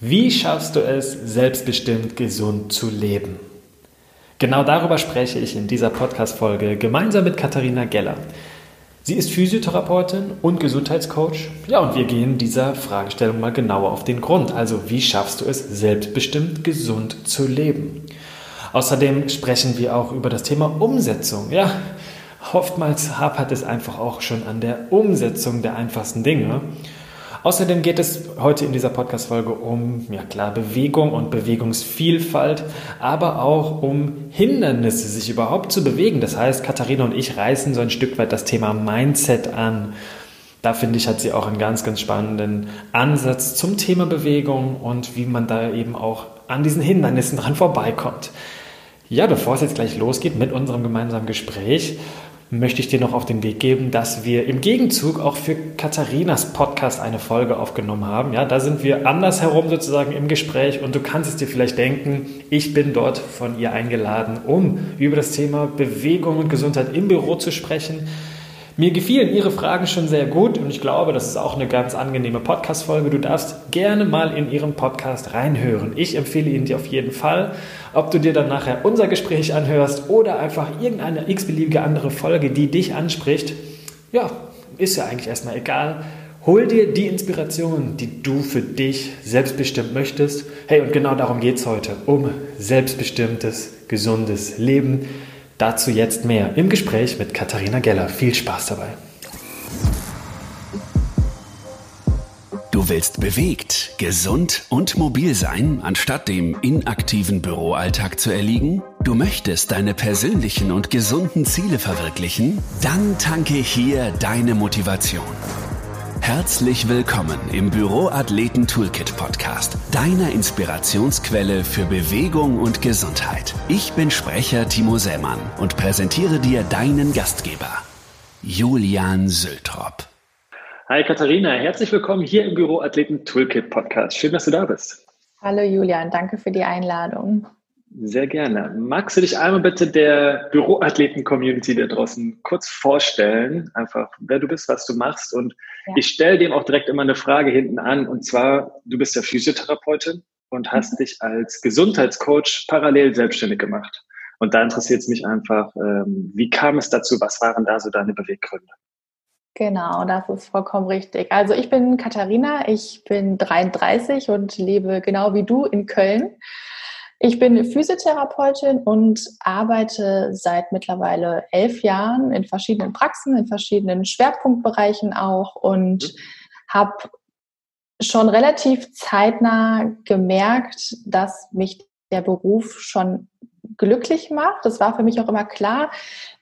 Wie schaffst du es, selbstbestimmt gesund zu leben? Genau darüber spreche ich in dieser Podcast-Folge gemeinsam mit Katharina Geller. Sie ist Physiotherapeutin und Gesundheitscoach. Ja, und wir gehen dieser Fragestellung mal genauer auf den Grund. Also, wie schaffst du es, selbstbestimmt gesund zu leben? Außerdem sprechen wir auch über das Thema Umsetzung. Ja, oftmals hapert es einfach auch schon an der Umsetzung der einfachsten Dinge. Außerdem geht es heute in dieser Podcast-Folge um, ja klar, Bewegung und Bewegungsvielfalt, aber auch um Hindernisse, sich überhaupt zu bewegen. Das heißt, Katharina und ich reißen so ein Stück weit das Thema Mindset an. Da finde ich, hat sie auch einen ganz, ganz spannenden Ansatz zum Thema Bewegung und wie man da eben auch an diesen Hindernissen dran vorbeikommt. Ja, bevor es jetzt gleich losgeht mit unserem gemeinsamen Gespräch, möchte ich dir noch auf den Weg geben, dass wir im Gegenzug auch für Katharinas Podcast eine Folge aufgenommen haben. Ja, da sind wir andersherum sozusagen im Gespräch und du kannst es dir vielleicht denken, ich bin dort von ihr eingeladen, um über das Thema Bewegung und Gesundheit im Büro zu sprechen. Mir gefielen Ihre Fragen schon sehr gut und ich glaube, das ist auch eine ganz angenehme Podcast-Folge. Du darfst gerne mal in Ihren Podcast reinhören. Ich empfehle ihn dir auf jeden Fall. Ob du dir dann nachher unser Gespräch anhörst oder einfach irgendeine x-beliebige andere Folge, die dich anspricht, ja, ist ja eigentlich erstmal egal. Hol dir die Inspiration, die du für dich selbstbestimmt möchtest. Hey, und genau darum geht es heute, um selbstbestimmtes, gesundes Leben. Dazu jetzt mehr im Gespräch mit Katharina Geller. Viel Spaß dabei. Du willst bewegt, gesund und mobil sein, anstatt dem inaktiven Büroalltag zu erliegen? Du möchtest deine persönlichen und gesunden Ziele verwirklichen? Dann tanke hier deine Motivation. Herzlich willkommen im Büroathleten Toolkit Podcast, deiner Inspirationsquelle für Bewegung und Gesundheit. Ich bin Sprecher Timo Sämann und präsentiere dir deinen Gastgeber, Julian Sültrop. Hi Katharina, herzlich willkommen hier im Büroathleten Toolkit Podcast. Schön, dass du da bist. Hallo Julian, danke für die Einladung. Sehr gerne. Magst du dich einmal bitte der Büroathleten-Community da draußen kurz vorstellen? Einfach, wer du bist, was du machst. Und ja. ich stelle dem auch direkt immer eine Frage hinten an. Und zwar, du bist ja Physiotherapeutin und hast mhm. dich als Gesundheitscoach parallel selbstständig gemacht. Und da interessiert es mich einfach, ähm, wie kam es dazu? Was waren da so deine Beweggründe? Genau, das ist vollkommen richtig. Also ich bin Katharina, ich bin 33 und lebe genau wie du in Köln. Ich bin Physiotherapeutin und arbeite seit mittlerweile elf Jahren in verschiedenen Praxen, in verschiedenen Schwerpunktbereichen auch und mhm. habe schon relativ zeitnah gemerkt, dass mich der Beruf schon glücklich macht. Das war für mich auch immer klar,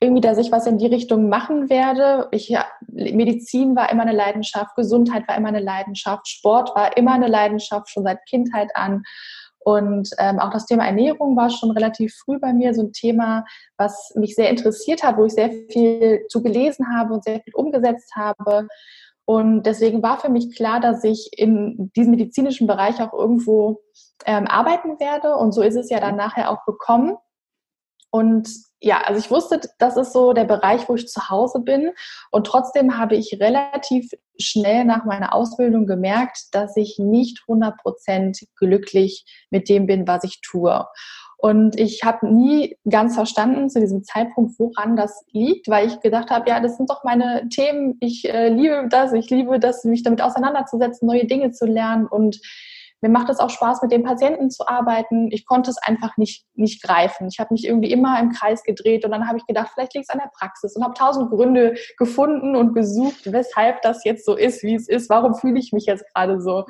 irgendwie, dass ich was in die Richtung machen werde. Ich, ja, Medizin war immer eine Leidenschaft, Gesundheit war immer eine Leidenschaft, Sport war immer eine Leidenschaft, schon seit Kindheit an. Und ähm, auch das Thema Ernährung war schon relativ früh bei mir so ein Thema, was mich sehr interessiert hat, wo ich sehr viel zu gelesen habe und sehr viel umgesetzt habe. Und deswegen war für mich klar, dass ich in diesem medizinischen Bereich auch irgendwo ähm, arbeiten werde. Und so ist es ja dann nachher auch gekommen. Und ja, also ich wusste, das ist so der Bereich, wo ich zu Hause bin. Und trotzdem habe ich relativ schnell nach meiner Ausbildung gemerkt, dass ich nicht 100% glücklich mit dem bin, was ich tue. Und ich habe nie ganz verstanden zu diesem Zeitpunkt, woran das liegt, weil ich gedacht habe, ja, das sind doch meine Themen. Ich äh, liebe das, ich liebe das, mich damit auseinanderzusetzen, neue Dinge zu lernen und mir macht es auch Spaß, mit den Patienten zu arbeiten. Ich konnte es einfach nicht, nicht greifen. Ich habe mich irgendwie immer im Kreis gedreht und dann habe ich gedacht, vielleicht liegt es an der Praxis und habe tausend Gründe gefunden und gesucht, weshalb das jetzt so ist, wie es ist. Warum fühle ich mich jetzt gerade so?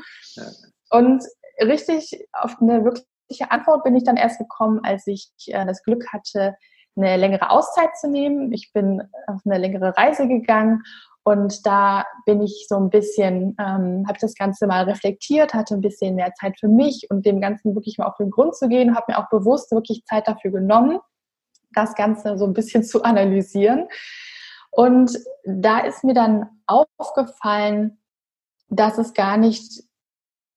Und richtig auf eine wirkliche Antwort bin ich dann erst gekommen, als ich äh, das Glück hatte, eine längere Auszeit zu nehmen. Ich bin auf eine längere Reise gegangen und da bin ich so ein bisschen, ähm, habe das Ganze mal reflektiert, hatte ein bisschen mehr Zeit für mich und dem Ganzen wirklich mal auf den Grund zu gehen, habe mir auch bewusst wirklich Zeit dafür genommen, das Ganze so ein bisschen zu analysieren. Und da ist mir dann aufgefallen, dass es gar nicht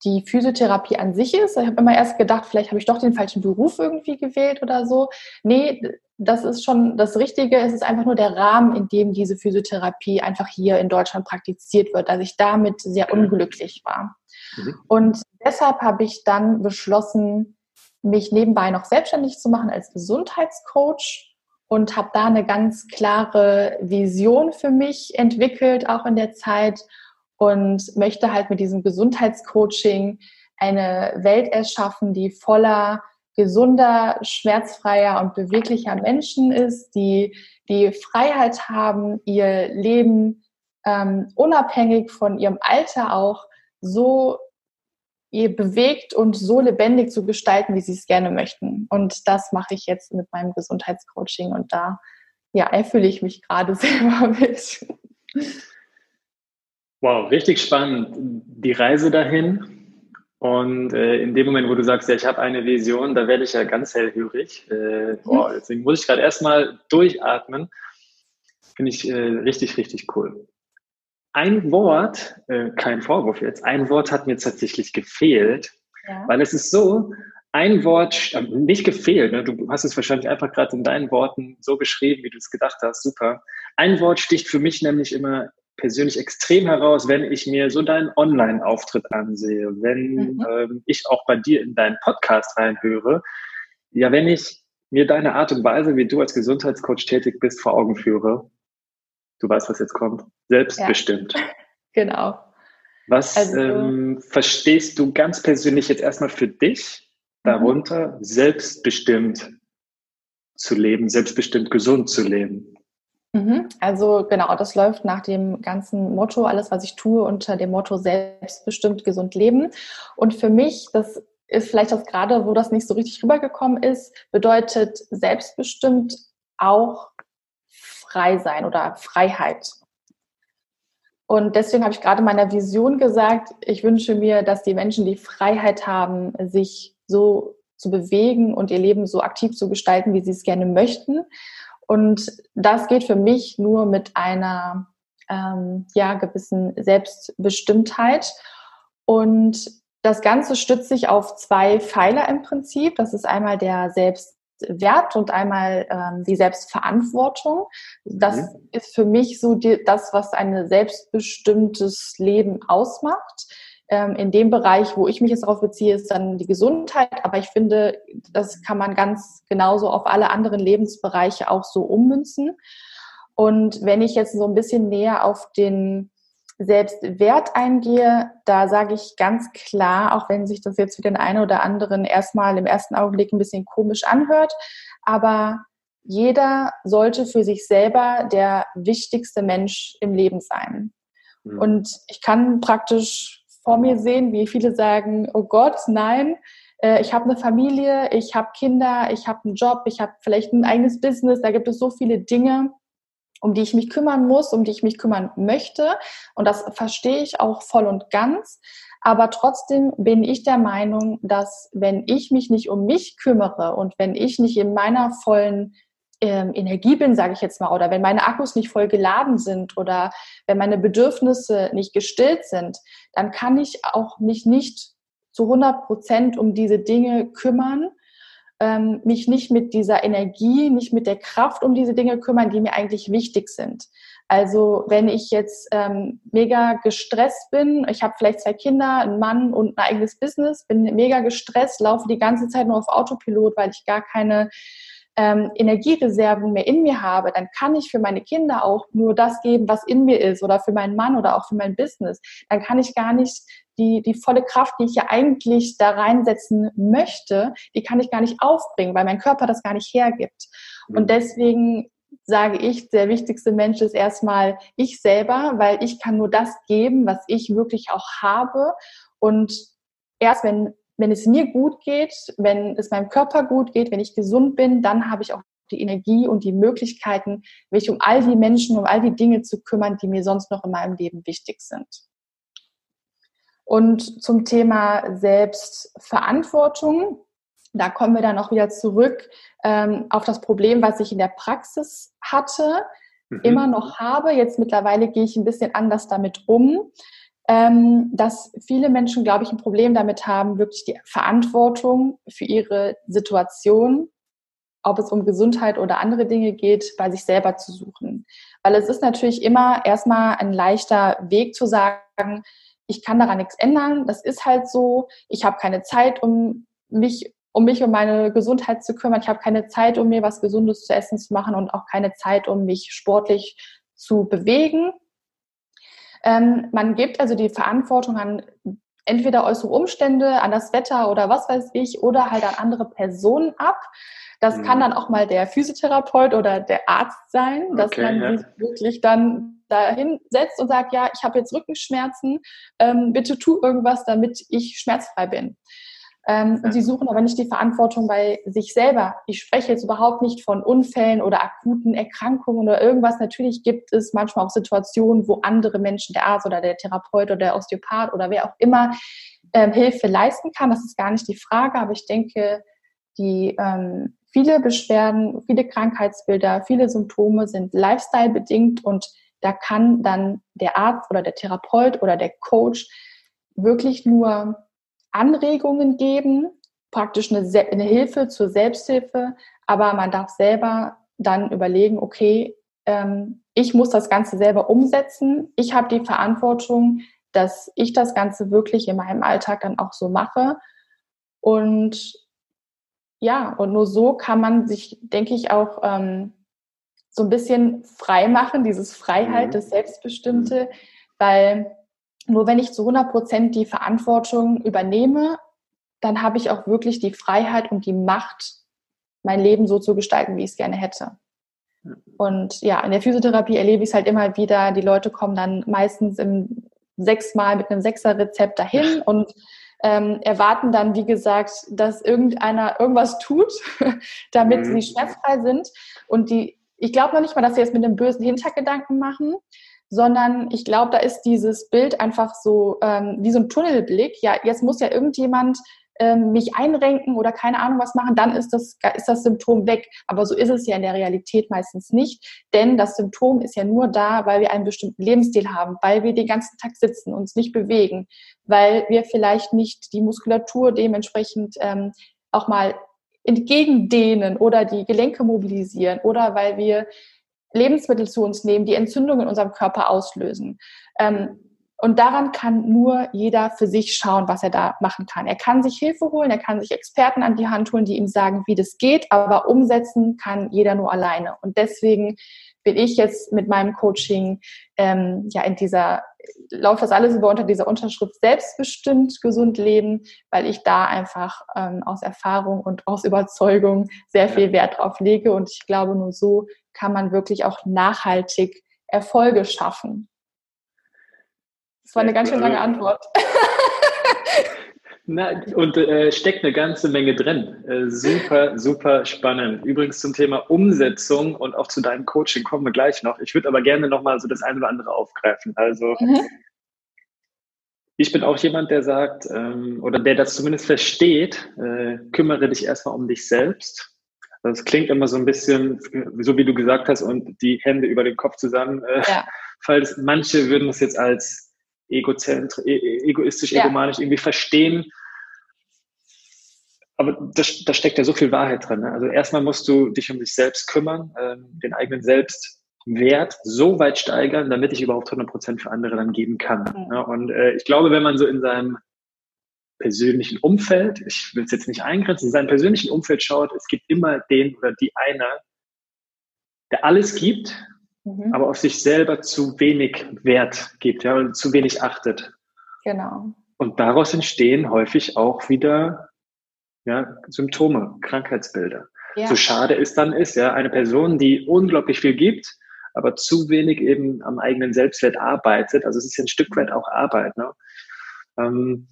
die Physiotherapie an sich ist. Ich habe immer erst gedacht, vielleicht habe ich doch den falschen Beruf irgendwie gewählt oder so. Nee, das ist schon das Richtige. Es ist einfach nur der Rahmen, in dem diese Physiotherapie einfach hier in Deutschland praktiziert wird, dass ich damit sehr unglücklich war. Mhm. Und deshalb habe ich dann beschlossen, mich nebenbei noch selbstständig zu machen als Gesundheitscoach und habe da eine ganz klare Vision für mich entwickelt, auch in der Zeit und möchte halt mit diesem Gesundheitscoaching eine Welt erschaffen, die voller gesunder, schmerzfreier und beweglicher Menschen ist, die die Freiheit haben, ihr Leben ähm, unabhängig von ihrem Alter auch so bewegt und so lebendig zu gestalten, wie sie es gerne möchten. Und das mache ich jetzt mit meinem Gesundheitscoaching und da ja, erfülle ich mich gerade selber mit. Wow, richtig spannend. Die Reise dahin. Und äh, in dem Moment, wo du sagst, ja, ich habe eine Vision, da werde ich ja ganz hellhörig. Äh, wow, deswegen muss ich gerade erstmal durchatmen. Finde ich äh, richtig, richtig cool. Ein Wort, äh, kein Vorwurf jetzt, ein Wort hat mir tatsächlich gefehlt, ja. weil es ist so, ein Wort, äh, nicht gefehlt, ne? du hast es wahrscheinlich einfach gerade in deinen Worten so beschrieben, wie du es gedacht hast, super. Ein Wort sticht für mich nämlich immer persönlich extrem heraus, wenn ich mir so deinen Online-Auftritt ansehe, wenn mhm. ähm, ich auch bei dir in deinen Podcast reinhöre. Ja, wenn ich mir deine Art und Weise, wie du als Gesundheitscoach tätig bist, vor Augen führe, du weißt, was jetzt kommt, selbstbestimmt. Ja. Genau. Was also, ähm, verstehst du ganz persönlich jetzt erstmal für dich darunter, mhm. selbstbestimmt zu leben, selbstbestimmt gesund zu leben? Mhm. Also genau, das läuft nach dem ganzen Motto, alles, was ich tue, unter dem Motto selbstbestimmt gesund leben. Und für mich, das ist vielleicht das gerade, wo das nicht so richtig rübergekommen ist, bedeutet selbstbestimmt auch frei sein oder Freiheit. Und deswegen habe ich gerade meiner Vision gesagt, ich wünsche mir, dass die Menschen die Freiheit haben, sich so zu bewegen und ihr Leben so aktiv zu gestalten, wie sie es gerne möchten. Und das geht für mich nur mit einer ähm, ja, gewissen Selbstbestimmtheit. Und das Ganze stützt sich auf zwei Pfeiler im Prinzip. Das ist einmal der Selbstwert und einmal ähm, die Selbstverantwortung. Das mhm. ist für mich so die, das, was ein selbstbestimmtes Leben ausmacht. Ähm, in dem Bereich, wo ich mich jetzt darauf beziehe, ist dann die Gesundheit. Aber ich finde, das kann man ganz genauso auf alle anderen Lebensbereiche auch so ummünzen. Und wenn ich jetzt so ein bisschen näher auf den Selbstwert eingehe, da sage ich ganz klar, auch wenn sich das jetzt für den einen oder anderen erstmal im ersten Augenblick ein bisschen komisch anhört, aber jeder sollte für sich selber der wichtigste Mensch im Leben sein. Mhm. Und ich kann praktisch vor mir sehen, wie viele sagen, oh Gott, nein, äh, ich habe eine Familie, ich habe Kinder, ich habe einen Job, ich habe vielleicht ein eigenes Business, da gibt es so viele Dinge, um die ich mich kümmern muss, um die ich mich kümmern möchte. Und das verstehe ich auch voll und ganz. Aber trotzdem bin ich der Meinung, dass wenn ich mich nicht um mich kümmere und wenn ich nicht in meiner vollen ähm, Energie bin, sage ich jetzt mal, oder wenn meine Akkus nicht voll geladen sind oder wenn meine Bedürfnisse nicht gestillt sind, dann kann ich auch mich nicht zu 100 Prozent um diese Dinge kümmern, ähm, mich nicht mit dieser Energie, nicht mit der Kraft um diese Dinge kümmern, die mir eigentlich wichtig sind. Also wenn ich jetzt ähm, mega gestresst bin, ich habe vielleicht zwei Kinder, einen Mann und ein eigenes Business, bin mega gestresst, laufe die ganze Zeit nur auf Autopilot, weil ich gar keine ähm, Energiereserven mehr in mir habe, dann kann ich für meine Kinder auch nur das geben, was in mir ist oder für meinen Mann oder auch für mein Business. Dann kann ich gar nicht die, die volle Kraft, die ich ja eigentlich da reinsetzen möchte, die kann ich gar nicht aufbringen, weil mein Körper das gar nicht hergibt. Und mhm. deswegen sage ich, der wichtigste Mensch ist erstmal ich selber, weil ich kann nur das geben, was ich wirklich auch habe. Und erst wenn wenn es mir gut geht, wenn es meinem Körper gut geht, wenn ich gesund bin, dann habe ich auch die Energie und die Möglichkeiten, mich um all die Menschen, um all die Dinge zu kümmern, die mir sonst noch in meinem Leben wichtig sind. Und zum Thema Selbstverantwortung, da kommen wir dann auch wieder zurück ähm, auf das Problem, was ich in der Praxis hatte, mhm. immer noch habe. Jetzt mittlerweile gehe ich ein bisschen anders damit um ähm, dass viele Menschen, glaube ich, ein Problem damit haben, wirklich die Verantwortung für ihre Situation ob es um Gesundheit oder andere Dinge geht, bei sich selber zu suchen. Weil es ist natürlich immer erstmal ein leichter Weg zu sagen, ich kann daran nichts ändern, das ist halt so, ich habe keine Zeit, um mich um mich um meine Gesundheit zu kümmern. Ich habe keine Zeit, um mir was Gesundes zu essen zu machen und auch keine Zeit, um mich sportlich zu bewegen. Ähm, man gibt also die Verantwortung an entweder äußere Umstände, an das Wetter oder was weiß ich, oder halt an andere Personen ab. Das mhm. kann dann auch mal der Physiotherapeut oder der Arzt sein, dass okay, man ja. sich wirklich dann dahin setzt und sagt, ja, ich habe jetzt Rückenschmerzen, ähm, bitte tu irgendwas, damit ich schmerzfrei bin. Ähm, und sie suchen aber nicht die Verantwortung bei sich selber. Ich spreche jetzt überhaupt nicht von Unfällen oder akuten Erkrankungen oder irgendwas. Natürlich gibt es manchmal auch Situationen, wo andere Menschen, der Arzt oder der Therapeut oder der Osteopath oder wer auch immer, ähm, Hilfe leisten kann. Das ist gar nicht die Frage, aber ich denke, die ähm, viele Beschwerden, viele Krankheitsbilder, viele Symptome sind lifestyle bedingt und da kann dann der Arzt oder der Therapeut oder der Coach wirklich nur Anregungen geben, praktisch eine, eine Hilfe zur Selbsthilfe, aber man darf selber dann überlegen, okay, ähm, ich muss das Ganze selber umsetzen. Ich habe die Verantwortung, dass ich das Ganze wirklich in meinem Alltag dann auch so mache. Und ja, und nur so kann man sich, denke ich, auch ähm, so ein bisschen frei machen, dieses Freiheit, mhm. das Selbstbestimmte, weil nur wenn ich zu 100 Prozent die Verantwortung übernehme, dann habe ich auch wirklich die Freiheit und die Macht, mein Leben so zu gestalten, wie ich es gerne hätte. Und ja, in der Physiotherapie erlebe ich es halt immer wieder. Die Leute kommen dann meistens im sechsmal mit einem Sechser-Rezept dahin und ähm, erwarten dann, wie gesagt, dass irgendeiner irgendwas tut, damit mhm. sie schmerzfrei sind. Und die, ich glaube noch nicht mal, dass sie es mit einem bösen Hintergedanken machen, sondern ich glaube, da ist dieses Bild einfach so ähm, wie so ein Tunnelblick. Ja, jetzt muss ja irgendjemand ähm, mich einrenken oder keine Ahnung was machen, dann ist das, ist das Symptom weg. Aber so ist es ja in der Realität meistens nicht, denn das Symptom ist ja nur da, weil wir einen bestimmten Lebensstil haben, weil wir den ganzen Tag sitzen, uns nicht bewegen, weil wir vielleicht nicht die Muskulatur dementsprechend ähm, auch mal entgegendehnen oder die Gelenke mobilisieren oder weil wir Lebensmittel zu uns nehmen, die Entzündungen in unserem Körper auslösen. Ähm, und daran kann nur jeder für sich schauen, was er da machen kann. Er kann sich Hilfe holen, er kann sich Experten an die Hand holen, die ihm sagen, wie das geht, aber umsetzen kann jeder nur alleine. Und deswegen bin ich jetzt mit meinem Coaching ähm, ja in dieser läuft das alles über unter dieser Unterschrift selbstbestimmt gesund leben, weil ich da einfach ähm, aus Erfahrung und aus Überzeugung sehr viel Wert drauf lege und ich glaube nur so kann man wirklich auch nachhaltig Erfolge schaffen. Das war eine ganz schön lange Antwort. Na, und äh, steckt eine ganze Menge drin. Äh, super, super spannend. Übrigens zum Thema Umsetzung und auch zu deinem Coaching kommen wir gleich noch. Ich würde aber gerne nochmal so das eine oder andere aufgreifen. Also mhm. ich bin auch jemand, der sagt, ähm, oder der das zumindest versteht, äh, kümmere dich erstmal um dich selbst. Das klingt immer so ein bisschen, so wie du gesagt hast, und die Hände über den Kopf zusammen. Äh, ja. Falls manche würden das jetzt als egozentri e, e, egoistisch, ja. egomanisch irgendwie verstehen. Aber da, da steckt ja so viel Wahrheit drin. Ne? Also erstmal musst du dich um dich selbst kümmern, ähm, den eigenen Selbstwert so weit steigern, damit ich überhaupt 100 Prozent für andere dann geben kann. Mhm. Ne? Und äh, ich glaube, wenn man so in seinem persönlichen Umfeld, ich will es jetzt nicht eingrenzen, in seinem persönlichen Umfeld schaut, es gibt immer den oder die einer, der alles gibt mhm. aber auf sich selber zu wenig Wert gibt, ja, und zu wenig achtet. Genau. Und daraus entstehen häufig auch wieder ja, Symptome, Krankheitsbilder. Ja. So schade es dann ist, ja, eine Person, die unglaublich viel gibt, aber zu wenig eben am eigenen Selbstwert arbeitet. Also es ist ja ein Stück weit auch Arbeit. Ne? Ähm,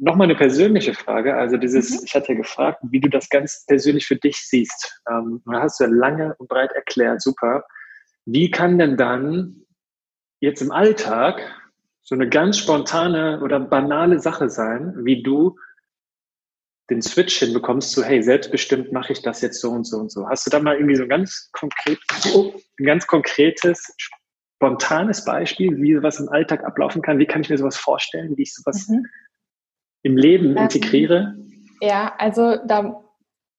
Nochmal eine persönliche Frage. Also dieses, mhm. ich hatte ja gefragt, wie du das ganz persönlich für dich siehst. Ähm, da hast du ja lange und breit erklärt, super. Wie kann denn dann jetzt im Alltag so eine ganz spontane oder banale Sache sein, wie du den Switch hinbekommst zu, hey, selbstbestimmt mache ich das jetzt so und so und so. Hast du da mal irgendwie so ein ganz konkret, ein ganz konkretes, spontanes Beispiel, wie sowas im Alltag ablaufen kann? Wie kann ich mir sowas vorstellen, wie ich sowas mhm. im Leben ähm, integriere? Ja, also da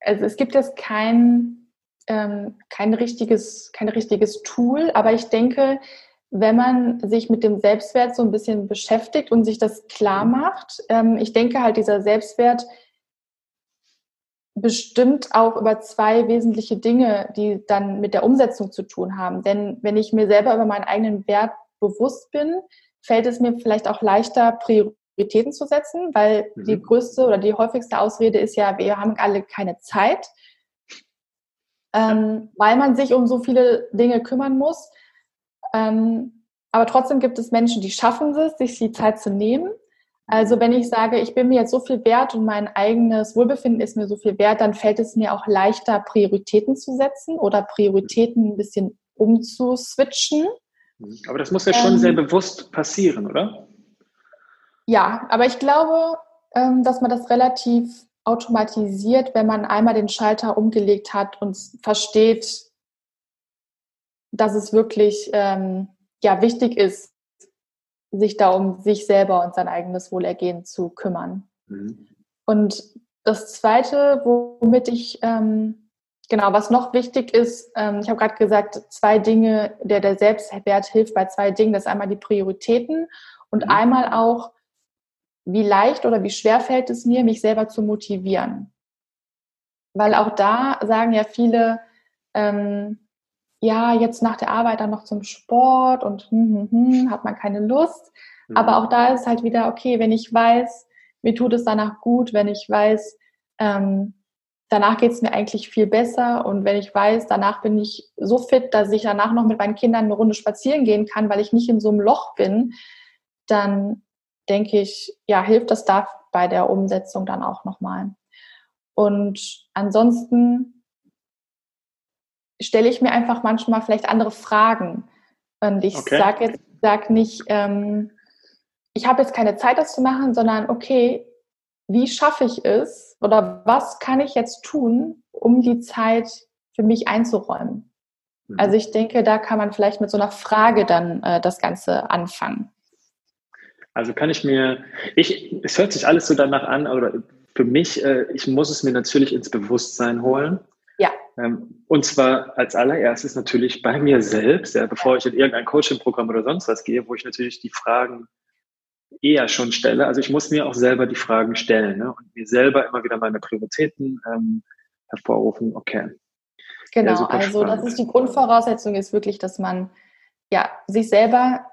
also es gibt jetzt kein, ähm, kein, richtiges, kein richtiges Tool, aber ich denke, wenn man sich mit dem Selbstwert so ein bisschen beschäftigt und sich das klar macht, ähm, ich denke halt, dieser Selbstwert bestimmt auch über zwei wesentliche Dinge, die dann mit der Umsetzung zu tun haben. Denn wenn ich mir selber über meinen eigenen Wert bewusst bin, fällt es mir vielleicht auch leichter, Prioritäten zu setzen, weil mhm. die größte oder die häufigste Ausrede ist ja, wir haben alle keine Zeit, ähm, weil man sich um so viele Dinge kümmern muss. Ähm, aber trotzdem gibt es Menschen, die schaffen es, sich die Zeit zu nehmen. Also wenn ich sage, ich bin mir jetzt so viel wert und mein eigenes Wohlbefinden ist mir so viel wert, dann fällt es mir auch leichter, Prioritäten zu setzen oder Prioritäten ein bisschen umzuswitchen. Aber das muss ja schon ähm, sehr bewusst passieren, oder? Ja, aber ich glaube, ähm, dass man das relativ automatisiert, wenn man einmal den Schalter umgelegt hat und versteht, dass es wirklich ähm, ja, wichtig ist, sich da um sich selber und sein eigenes Wohlergehen zu kümmern. Mhm. Und das Zweite, womit ich, ähm, genau, was noch wichtig ist, ähm, ich habe gerade gesagt, zwei Dinge, der, der Selbstwert hilft bei zwei Dingen. Das ist einmal die Prioritäten und mhm. einmal auch, wie leicht oder wie schwer fällt es mir, mich selber zu motivieren. Weil auch da sagen ja viele, ähm, ja, jetzt nach der Arbeit dann noch zum Sport und hm, hm, hm, hat man keine Lust. Mhm. Aber auch da ist halt wieder, okay, wenn ich weiß, mir tut es danach gut, wenn ich weiß, ähm, danach geht es mir eigentlich viel besser und wenn ich weiß, danach bin ich so fit, dass ich danach noch mit meinen Kindern eine Runde spazieren gehen kann, weil ich nicht in so einem Loch bin, dann denke ich, ja, hilft das da bei der Umsetzung dann auch nochmal. Und ansonsten stelle ich mir einfach manchmal vielleicht andere Fragen. Und ich okay. sage jetzt sag nicht, ähm, ich habe jetzt keine Zeit, das zu machen, sondern okay, wie schaffe ich es oder was kann ich jetzt tun, um die Zeit für mich einzuräumen? Mhm. Also ich denke, da kann man vielleicht mit so einer Frage dann äh, das Ganze anfangen. Also kann ich mir, ich, es hört sich alles so danach an, aber für mich, äh, ich muss es mir natürlich ins Bewusstsein holen. Ja. Ähm, und zwar als allererstes natürlich bei mir selbst, ja, bevor ich in irgendein Coaching-Programm oder sonst was gehe, wo ich natürlich die Fragen eher schon stelle. Also ich muss mir auch selber die Fragen stellen ne, und mir selber immer wieder meine Prioritäten ähm, hervorrufen. Okay. Genau, ja, also das ist die Grundvoraussetzung, ist wirklich, dass man ja sich selber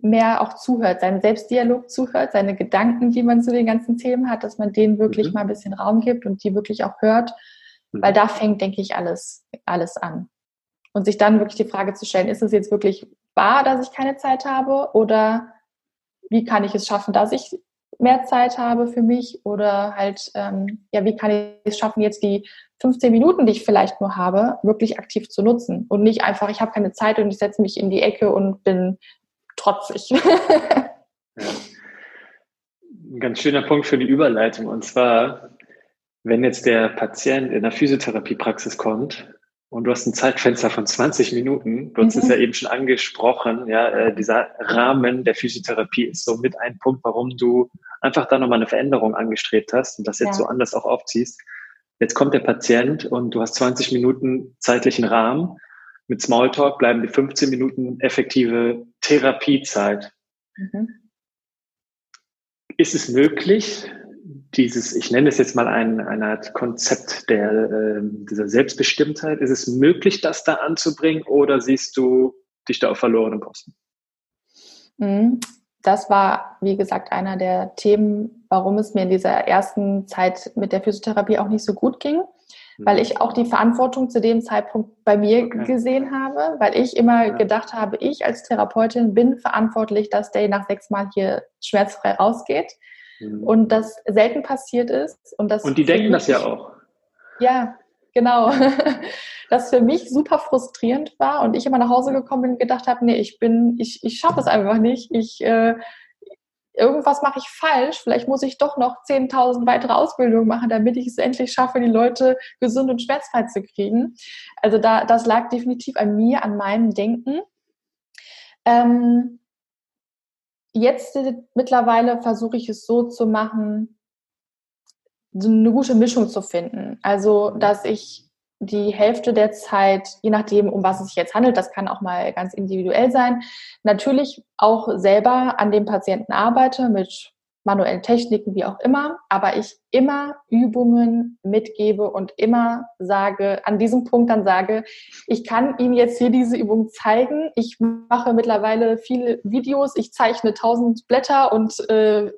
mehr auch zuhört, seinen Selbstdialog zuhört, seine Gedanken, die man zu den ganzen Themen hat, dass man denen wirklich mhm. mal ein bisschen Raum gibt und die wirklich auch hört weil mhm. da fängt, denke ich, alles, alles an. Und sich dann wirklich die Frage zu stellen, ist es jetzt wirklich wahr, dass ich keine Zeit habe? Oder wie kann ich es schaffen, dass ich mehr Zeit habe für mich? Oder halt, ähm, ja, wie kann ich es schaffen, jetzt die 15 Minuten, die ich vielleicht nur habe, wirklich aktiv zu nutzen? Und nicht einfach, ich habe keine Zeit und ich setze mich in die Ecke und bin trotzig. ja. Ein ganz schöner Punkt für die Überleitung. Und zwar, wenn jetzt der Patient in der Physiotherapiepraxis kommt und du hast ein Zeitfenster von 20 Minuten, du hast mhm. es ja eben schon angesprochen, ja, äh, dieser Rahmen der Physiotherapie ist so mit ein Punkt, warum du einfach da nochmal eine Veränderung angestrebt hast und das jetzt ja. so anders auch aufziehst. Jetzt kommt der Patient und du hast 20 Minuten zeitlichen Rahmen. Mit Smalltalk bleiben die 15 Minuten effektive Therapiezeit. Mhm. Ist es möglich, dieses, ich nenne es jetzt mal ein, eine Art Konzept der, äh, dieser Selbstbestimmtheit. Ist es möglich, das da anzubringen oder siehst du dich da auf verlorenen Posten? Mhm. Das war, wie gesagt, einer der Themen, warum es mir in dieser ersten Zeit mit der Physiotherapie auch nicht so gut ging, weil mhm. ich auch die Verantwortung zu dem Zeitpunkt bei mir okay. gesehen habe, weil ich immer ja. gedacht habe, ich als Therapeutin bin verantwortlich, dass der nach sechs Mal hier schmerzfrei rausgeht. Mhm. Und das selten passiert ist. Und, das und die denken mich, das ja auch. Ja, genau. Das für mich super frustrierend war und ich immer nach Hause gekommen bin und gedacht habe, nee, ich bin, ich, ich schaffe es einfach nicht. Ich, äh, irgendwas mache ich falsch. Vielleicht muss ich doch noch 10.000 weitere Ausbildungen machen, damit ich es endlich schaffe, die Leute gesund und schmerzfrei zu kriegen. Also da, das lag definitiv an mir, an meinem Denken. Ähm, jetzt mittlerweile versuche ich es so zu machen, so eine gute Mischung zu finden. Also, dass ich die Hälfte der Zeit, je nachdem, um was es sich jetzt handelt, das kann auch mal ganz individuell sein, natürlich auch selber an dem Patienten arbeite mit manuellen Techniken, wie auch immer, aber ich immer Übungen mitgebe und immer sage, an diesem Punkt dann sage, ich kann Ihnen jetzt hier diese Übung zeigen. Ich mache mittlerweile viele Videos, ich zeichne tausend Blätter und äh,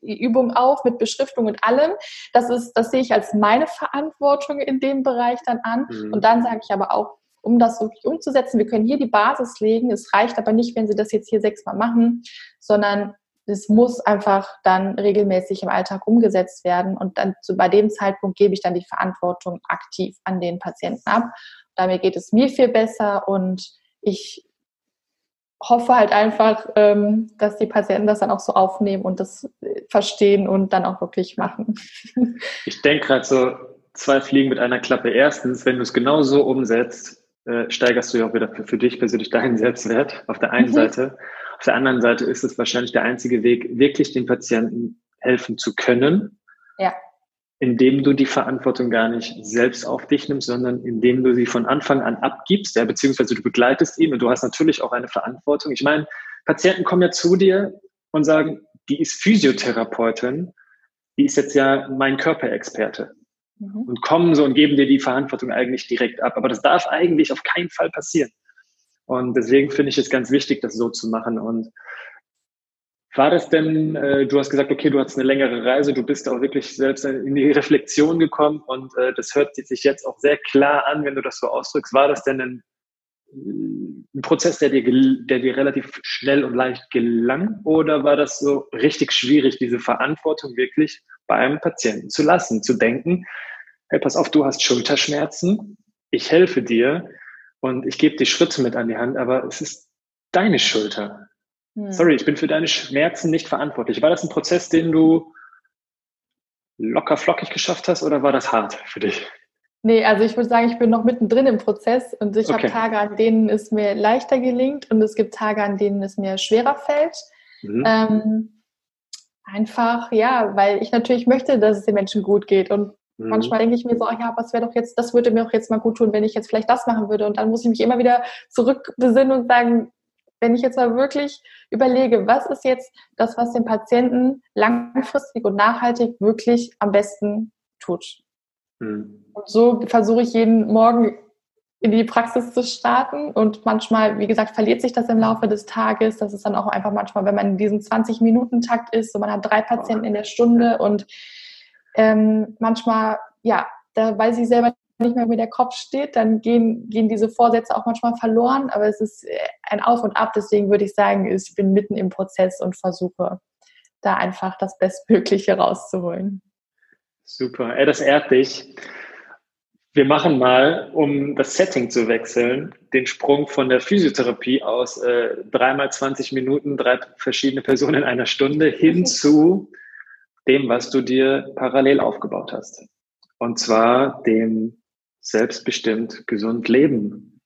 Übung auf mit Beschriftung und allem. Das ist, das sehe ich als meine Verantwortung in dem Bereich dann an. Mhm. Und dann sage ich aber auch, um das wirklich umzusetzen, wir können hier die Basis legen. Es reicht aber nicht, wenn Sie das jetzt hier sechsmal machen, sondern es muss einfach dann regelmäßig im Alltag umgesetzt werden. Und dann zu, bei dem Zeitpunkt gebe ich dann die Verantwortung aktiv an den Patienten ab. Damit geht es mir viel besser und ich hoffe halt einfach, ähm, dass die Patienten das dann auch so aufnehmen und das äh, verstehen und dann auch wirklich machen. Ich denke gerade so zwei Fliegen mit einer Klappe. Erstens, wenn du es genau so umsetzt, äh, steigerst du ja auch wieder für, für, dich persönlich deinen Selbstwert auf der einen mhm. Seite. Auf der anderen Seite ist es wahrscheinlich der einzige Weg, wirklich den Patienten helfen zu können. Ja indem du die Verantwortung gar nicht selbst auf dich nimmst, sondern indem du sie von Anfang an abgibst, ja, beziehungsweise du begleitest ihn und du hast natürlich auch eine Verantwortung. Ich meine, Patienten kommen ja zu dir und sagen, die ist Physiotherapeutin, die ist jetzt ja mein Körperexperte. Mhm. Und kommen so und geben dir die Verantwortung eigentlich direkt ab. Aber das darf eigentlich auf keinen Fall passieren. Und deswegen finde ich es ganz wichtig, das so zu machen. Und war das denn, äh, du hast gesagt, okay, du hattest eine längere Reise, du bist auch wirklich selbst in die Reflexion gekommen und äh, das hört sich jetzt auch sehr klar an, wenn du das so ausdrückst. War das denn ein, ein Prozess, der dir, der dir relativ schnell und leicht gelang oder war das so richtig schwierig, diese Verantwortung wirklich beim Patienten zu lassen, zu denken, hey, pass auf, du hast Schulterschmerzen, ich helfe dir und ich gebe dir Schritte mit an die Hand, aber es ist deine Schulter. Hm. Sorry, ich bin für deine Schmerzen nicht verantwortlich. War das ein Prozess, den du locker flockig geschafft hast oder war das hart für dich? Nee, also ich würde sagen, ich bin noch mittendrin im Prozess und ich okay. habe Tage, an denen es mir leichter gelingt und es gibt Tage, an denen es mir schwerer fällt. Mhm. Ähm, einfach, ja, weil ich natürlich möchte, dass es den Menschen gut geht und mhm. manchmal denke ich mir so, ach ja, was wäre doch jetzt, das würde mir doch jetzt mal gut tun, wenn ich jetzt vielleicht das machen würde und dann muss ich mich immer wieder zurückbesinnen und sagen, wenn ich jetzt mal wirklich überlege, was ist jetzt das, was den Patienten langfristig und nachhaltig wirklich am besten tut. Mhm. Und so versuche ich jeden Morgen in die Praxis zu starten und manchmal, wie gesagt, verliert sich das im Laufe des Tages. Das ist dann auch einfach manchmal, wenn man in diesem 20-Minuten-Takt ist und man hat drei Patienten in der Stunde und ähm, manchmal, ja, da weiß ich selber nicht mehr, wie der Kopf steht, dann gehen, gehen diese Vorsätze auch manchmal verloren. Aber es ist äh, ein Auf und Ab. Deswegen würde ich sagen, ich bin mitten im Prozess und versuche da einfach das Bestmögliche rauszuholen. Super. Ey, das ehrt dich. Wir machen mal, um das Setting zu wechseln, den Sprung von der Physiotherapie aus äh, dreimal 20 Minuten, drei verschiedene Personen in einer Stunde hin zu dem, was du dir parallel aufgebaut hast. Und zwar dem selbstbestimmt gesund leben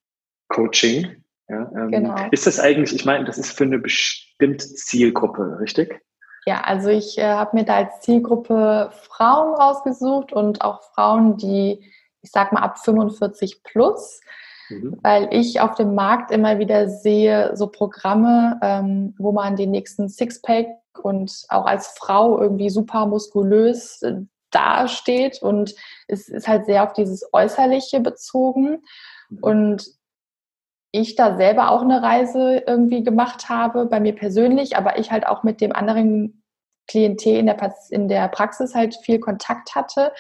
Coaching. Ja, ähm, genau. Ist das eigentlich, ich meine, das ist für eine bestimmte Zielgruppe, richtig? Ja, also ich äh, habe mir da als Zielgruppe Frauen rausgesucht und auch Frauen, die, ich sag mal, ab 45 plus, mhm. weil ich auf dem Markt immer wieder sehe, so Programme, ähm, wo man den nächsten Sixpack und auch als Frau irgendwie super muskulös äh, dasteht und es ist halt sehr auf dieses Äußerliche bezogen. Mhm. Und ich da selber auch eine Reise irgendwie gemacht habe, bei mir persönlich, aber ich halt auch mit dem anderen Klientel in der, in der Praxis halt viel Kontakt hatte.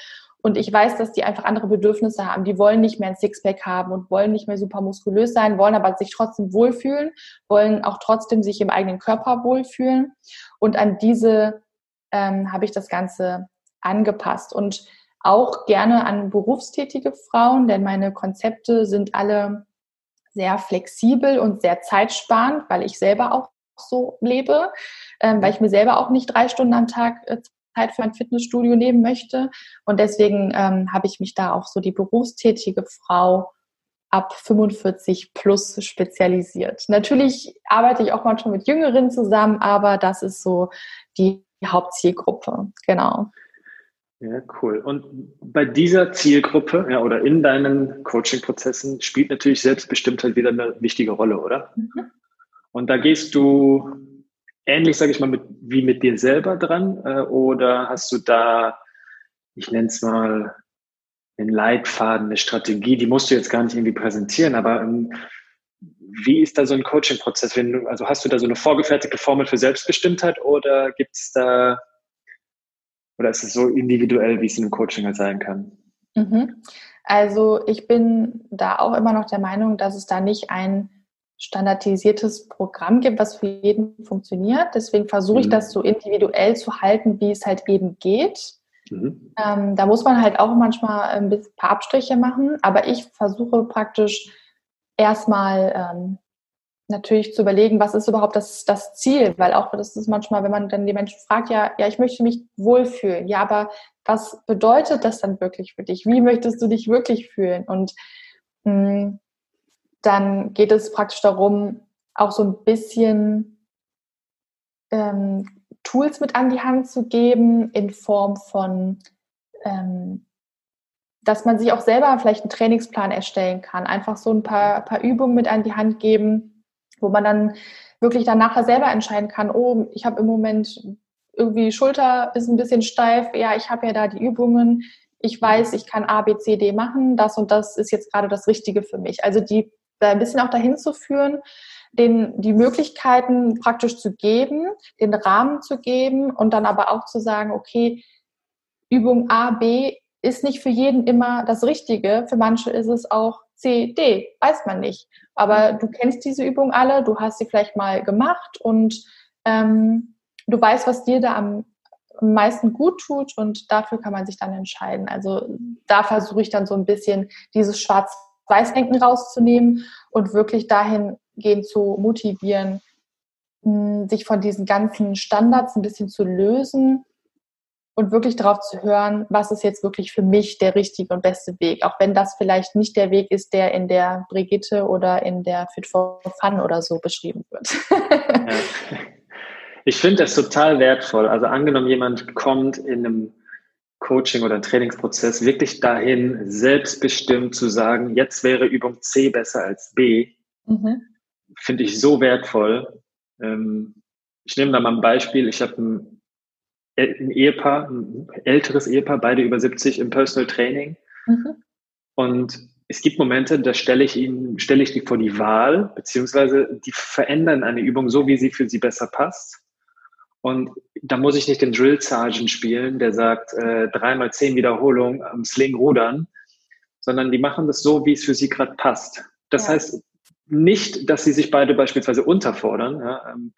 Und ich weiß, dass die einfach andere Bedürfnisse haben. Die wollen nicht mehr ein Sixpack haben und wollen nicht mehr super muskulös sein, wollen aber sich trotzdem wohlfühlen, wollen auch trotzdem sich im eigenen Körper wohlfühlen. Und an diese ähm, habe ich das Ganze angepasst und auch gerne an berufstätige Frauen, denn meine Konzepte sind alle sehr flexibel und sehr zeitsparend, weil ich selber auch so lebe, ähm, weil ich mir selber auch nicht drei Stunden am Tag äh, Zeit für ein Fitnessstudio nehmen möchte. Und deswegen ähm, habe ich mich da auf so die berufstätige Frau ab 45 plus spezialisiert. Natürlich arbeite ich auch manchmal mit Jüngeren zusammen, aber das ist so die Hauptzielgruppe. Genau. Ja, cool. Und bei dieser Zielgruppe ja, oder in deinen Coaching-Prozessen spielt natürlich Selbstbestimmtheit wieder eine wichtige Rolle, oder? Mhm. Und da gehst du ähnlich, sage ich mal, mit, wie mit dir selber dran äh, oder hast du da, ich nenne es mal, einen Leitfaden, eine Strategie, die musst du jetzt gar nicht irgendwie präsentieren, aber ähm, wie ist da so ein Coaching-Prozess? Also hast du da so eine vorgefertigte Formel für Selbstbestimmtheit oder gibt es da oder ist es so individuell, wie es in einem Coaching halt sein kann? Mhm. Also ich bin da auch immer noch der Meinung, dass es da nicht ein standardisiertes Programm gibt, was für jeden funktioniert. Deswegen versuche mhm. ich das so individuell zu halten, wie es halt eben geht. Mhm. Ähm, da muss man halt auch manchmal ein paar Abstriche machen, aber ich versuche praktisch erstmal ähm, natürlich zu überlegen, was ist überhaupt das, das Ziel, weil auch das ist manchmal, wenn man dann die Menschen fragt, ja, ja, ich möchte mich wohlfühlen, ja, aber was bedeutet das dann wirklich für dich? Wie möchtest du dich wirklich fühlen? Und mh, hm, dann geht es praktisch darum, auch so ein bisschen ähm, Tools mit an die Hand zu geben in Form von ähm, dass man sich auch selber vielleicht einen Trainingsplan erstellen kann. Einfach so ein paar, paar Übungen mit an die Hand geben, wo man dann wirklich dann nachher selber entscheiden kann, oh, ich habe im Moment irgendwie Schulter ist ein bisschen steif, ja, ich habe ja da die Übungen, ich weiß, ich kann A, B, C, D machen, das und das ist jetzt gerade das Richtige für mich. Also die ein bisschen auch dahin zu führen, den, die Möglichkeiten praktisch zu geben, den Rahmen zu geben und dann aber auch zu sagen, okay, Übung A, B ist nicht für jeden immer das Richtige. Für manche ist es auch C, D, weiß man nicht. Aber mhm. du kennst diese Übung alle, du hast sie vielleicht mal gemacht und ähm, du weißt, was dir da am meisten gut tut und dafür kann man sich dann entscheiden. Also da versuche ich dann so ein bisschen dieses Schwarz-Weiß-Denken rauszunehmen und wirklich dahingehend zu motivieren, sich von diesen ganzen Standards ein bisschen zu lösen und wirklich darauf zu hören, was ist jetzt wirklich für mich der richtige und beste Weg, auch wenn das vielleicht nicht der Weg ist, der in der Brigitte oder in der Fit for Fun oder so beschrieben wird. Ja. Ich finde das total wertvoll. Also angenommen, jemand kommt in einem Coaching oder Trainingsprozess wirklich dahin, selbstbestimmt zu sagen, jetzt wäre Übung C besser als B, mhm. finde ich so wertvoll. Ähm, ich nehme da mal ein Beispiel. Ich habe ein ein Ehepaar, ein älteres Ehepaar, beide über 70 im Personal Training. Mhm. Und es gibt Momente, da stelle ich ihnen, stelle ich die vor die Wahl, beziehungsweise die verändern eine Übung so, wie sie für sie besser passt. Und da muss ich nicht den Drill Sergeant spielen, der sagt, äh, dreimal zehn Wiederholungen am Sling rudern, sondern die machen das so, wie es für sie gerade passt. Das ja. heißt nicht, dass sie sich beide beispielsweise unterfordern. Ja, ähm,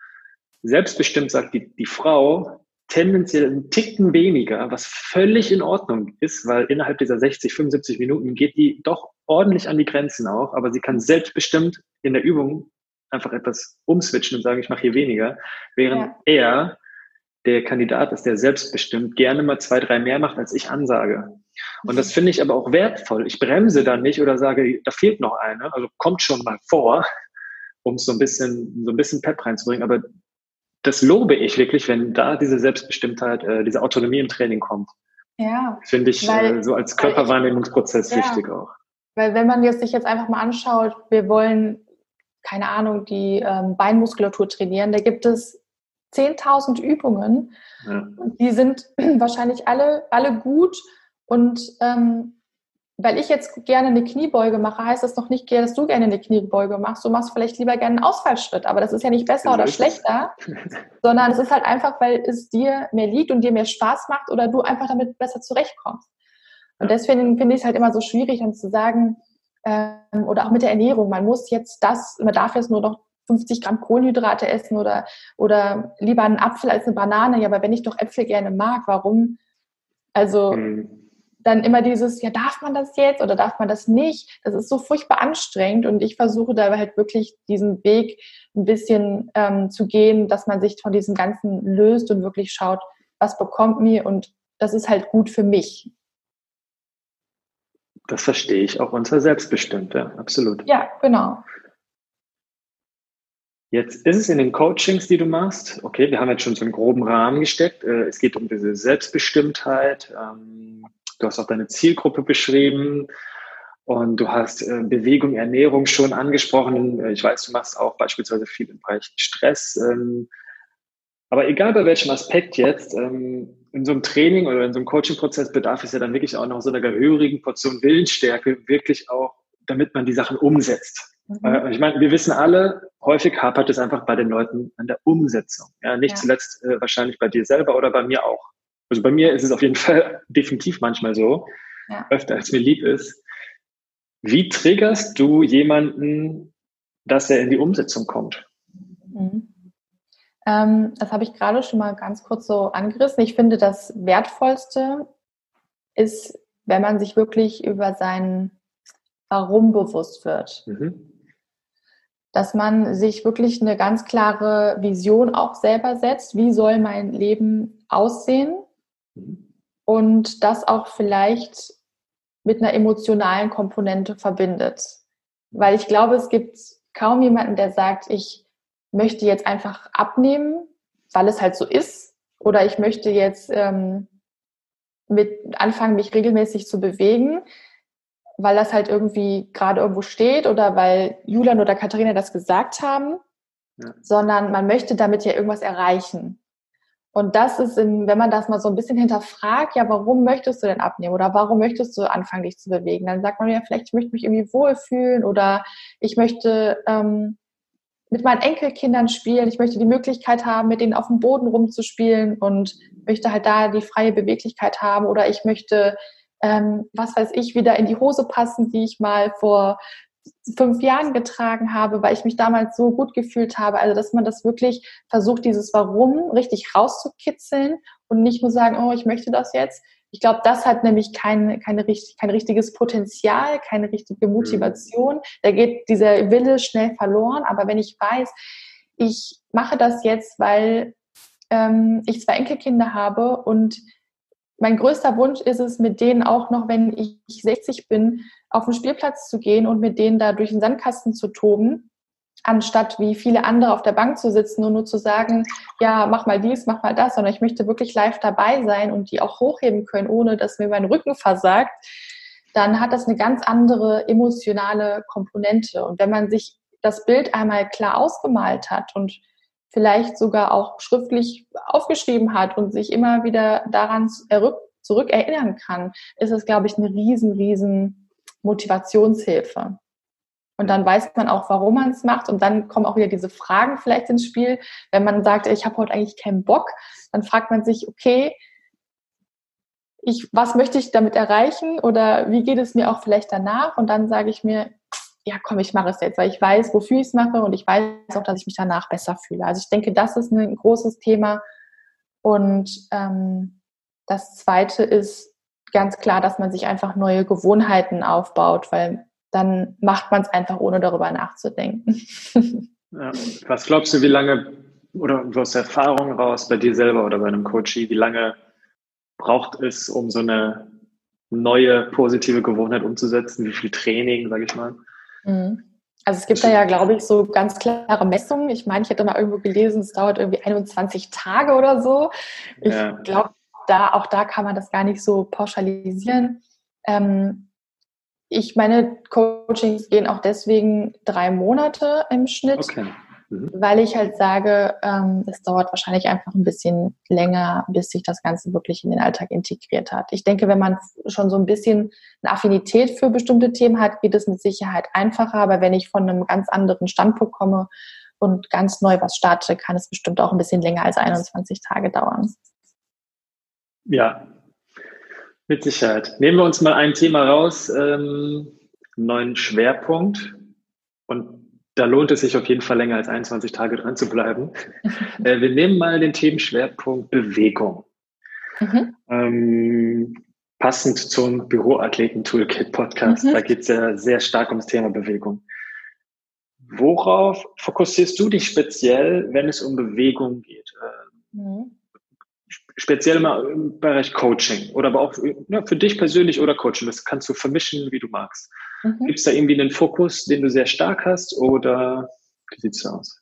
selbstbestimmt sagt die, die Frau, tendenziell einen Ticken weniger, was völlig in Ordnung ist, weil innerhalb dieser 60, 75 Minuten geht die doch ordentlich an die Grenzen auch, aber sie kann selbstbestimmt in der Übung einfach etwas umswitchen und sagen, ich mache hier weniger, während ja. er der Kandidat ist, der selbstbestimmt gerne mal zwei, drei mehr macht, als ich ansage. Und das finde ich aber auch wertvoll. Ich bremse dann nicht oder sage, da fehlt noch eine, also kommt schon mal vor, um es so ein bisschen, so ein bisschen Pep reinzubringen, aber das lobe ich wirklich, wenn da diese Selbstbestimmtheit, äh, diese Autonomie im Training kommt. Ja. Finde ich weil, äh, so als Körperwahrnehmungsprozess ich, wichtig ja, auch. Weil wenn man jetzt sich jetzt einfach mal anschaut, wir wollen, keine Ahnung, die ähm, Beinmuskulatur trainieren, da gibt es 10.000 Übungen. Ja. Die sind wahrscheinlich alle, alle gut und ähm, weil ich jetzt gerne eine Kniebeuge mache, heißt das noch nicht, dass du gerne eine Kniebeuge machst. Du machst vielleicht lieber gerne einen Ausfallschritt, aber das ist ja nicht besser oder schlechter, sondern es ist halt einfach, weil es dir mehr liegt und dir mehr Spaß macht oder du einfach damit besser zurechtkommst. Und deswegen finde ich es halt immer so schwierig, dann zu sagen, ähm, oder auch mit der Ernährung, man muss jetzt das, man darf jetzt nur noch 50 Gramm Kohlenhydrate essen oder, oder lieber einen Apfel als eine Banane. Ja, aber wenn ich doch Äpfel gerne mag, warum? Also, mhm dann immer dieses, ja, darf man das jetzt oder darf man das nicht? Das ist so furchtbar anstrengend und ich versuche da halt wirklich diesen Weg ein bisschen ähm, zu gehen, dass man sich von diesem Ganzen löst und wirklich schaut, was bekommt mir und das ist halt gut für mich. Das verstehe ich auch unter selbstbestimmt, ja, absolut. Ja, genau. Jetzt ist es in den Coachings, die du machst, okay, wir haben jetzt schon so einen groben Rahmen gesteckt. Äh, es geht um diese Selbstbestimmtheit. Du hast auch deine Zielgruppe beschrieben und du hast äh, Bewegung, Ernährung schon angesprochen. Äh, ich weiß, du machst auch beispielsweise viel im Bereich Stress. Ähm, aber egal bei welchem Aspekt jetzt, ähm, in so einem Training oder in so einem Coaching-Prozess bedarf es ja dann wirklich auch noch so einer gehörigen Portion Willensstärke, wirklich auch, damit man die Sachen umsetzt. Mhm. Äh, ich meine, wir wissen alle, häufig hapert es einfach bei den Leuten an der Umsetzung. Ja, nicht ja. zuletzt äh, wahrscheinlich bei dir selber oder bei mir auch. Also bei mir ist es auf jeden Fall definitiv manchmal so, ja. öfter als mir lieb ist. Wie triggerst du jemanden, dass er in die Umsetzung kommt? Mhm. Ähm, das habe ich gerade schon mal ganz kurz so angerissen. Ich finde, das Wertvollste ist, wenn man sich wirklich über sein Warum bewusst wird. Mhm dass man sich wirklich eine ganz klare Vision auch selber setzt, wie soll mein Leben aussehen und das auch vielleicht mit einer emotionalen Komponente verbindet. Weil ich glaube, es gibt kaum jemanden, der sagt, ich möchte jetzt einfach abnehmen, weil es halt so ist, oder ich möchte jetzt ähm, mit anfangen, mich regelmäßig zu bewegen weil das halt irgendwie gerade irgendwo steht oder weil Julian oder Katharina das gesagt haben, ja. sondern man möchte damit ja irgendwas erreichen. Und das ist, in, wenn man das mal so ein bisschen hinterfragt, ja, warum möchtest du denn abnehmen oder warum möchtest du anfangen, dich zu bewegen? Dann sagt man ja, vielleicht ich möchte mich irgendwie wohlfühlen oder ich möchte ähm, mit meinen Enkelkindern spielen, ich möchte die Möglichkeit haben, mit denen auf dem Boden rumzuspielen und möchte halt da die freie Beweglichkeit haben oder ich möchte ähm, was weiß ich, wieder in die Hose passen, die ich mal vor fünf Jahren getragen habe, weil ich mich damals so gut gefühlt habe. Also, dass man das wirklich versucht, dieses Warum richtig rauszukitzeln und nicht nur sagen, oh, ich möchte das jetzt. Ich glaube, das hat nämlich kein, keine, kein richtiges Potenzial, keine richtige mhm. Motivation. Da geht dieser Wille schnell verloren. Aber wenn ich weiß, ich mache das jetzt, weil ähm, ich zwei Enkelkinder habe und mein größter Wunsch ist es, mit denen auch noch, wenn ich 60 bin, auf den Spielplatz zu gehen und mit denen da durch den Sandkasten zu toben, anstatt wie viele andere auf der Bank zu sitzen und nur zu sagen, ja, mach mal dies, mach mal das, sondern ich möchte wirklich live dabei sein und die auch hochheben können, ohne dass mir mein Rücken versagt, dann hat das eine ganz andere emotionale Komponente. Und wenn man sich das Bild einmal klar ausgemalt hat und vielleicht sogar auch schriftlich aufgeschrieben hat und sich immer wieder daran zurück erinnern kann, ist es, glaube ich, eine riesen, riesen Motivationshilfe. Und dann weiß man auch, warum man es macht. Und dann kommen auch wieder diese Fragen vielleicht ins Spiel. Wenn man sagt, ich habe heute eigentlich keinen Bock, dann fragt man sich, okay, ich, was möchte ich damit erreichen oder wie geht es mir auch vielleicht danach? Und dann sage ich mir, ja, komm, ich mache es jetzt, weil ich weiß, wofür ich es mache und ich weiß auch, dass ich mich danach besser fühle. Also ich denke, das ist ein großes Thema. Und ähm, das Zweite ist ganz klar, dass man sich einfach neue Gewohnheiten aufbaut, weil dann macht man es einfach, ohne darüber nachzudenken. Ja. Was glaubst du, wie lange, oder du hast Erfahrung raus bei dir selber oder bei einem Coachie, wie lange braucht es, um so eine neue positive Gewohnheit umzusetzen? Wie viel Training, sage ich mal? Mhm. Also es gibt da ja, glaube ich, so ganz klare Messungen. Ich meine, ich hätte mal irgendwo gelesen, es dauert irgendwie 21 Tage oder so. Ich ja. glaube, da, auch da kann man das gar nicht so pauschalisieren. Ähm, ich meine, Coachings gehen auch deswegen drei Monate im Schnitt. Okay. Mhm. Weil ich halt sage, ähm, es dauert wahrscheinlich einfach ein bisschen länger, bis sich das Ganze wirklich in den Alltag integriert hat. Ich denke, wenn man schon so ein bisschen eine Affinität für bestimmte Themen hat, geht es mit Sicherheit einfacher. Aber wenn ich von einem ganz anderen Standpunkt komme und ganz neu was starte, kann es bestimmt auch ein bisschen länger als 21 Tage dauern. Ja, mit Sicherheit. Nehmen wir uns mal ein Thema raus, ähm, neuen Schwerpunkt. Und da lohnt es sich auf jeden Fall länger als 21 Tage dran zu bleiben. äh, wir nehmen mal den Themenschwerpunkt Bewegung. Mhm. Ähm, passend zum Büroathleten-Toolkit-Podcast. Mhm. Da geht es ja sehr stark ums Thema Bewegung. Worauf fokussierst du dich speziell, wenn es um Bewegung geht? Mhm. Speziell mal im Bereich Coaching oder aber auch ja, für dich persönlich oder Coaching. Das kannst du vermischen, wie du magst. Mhm. Gibt es da irgendwie einen Fokus, den du sehr stark hast oder wie sieht es aus?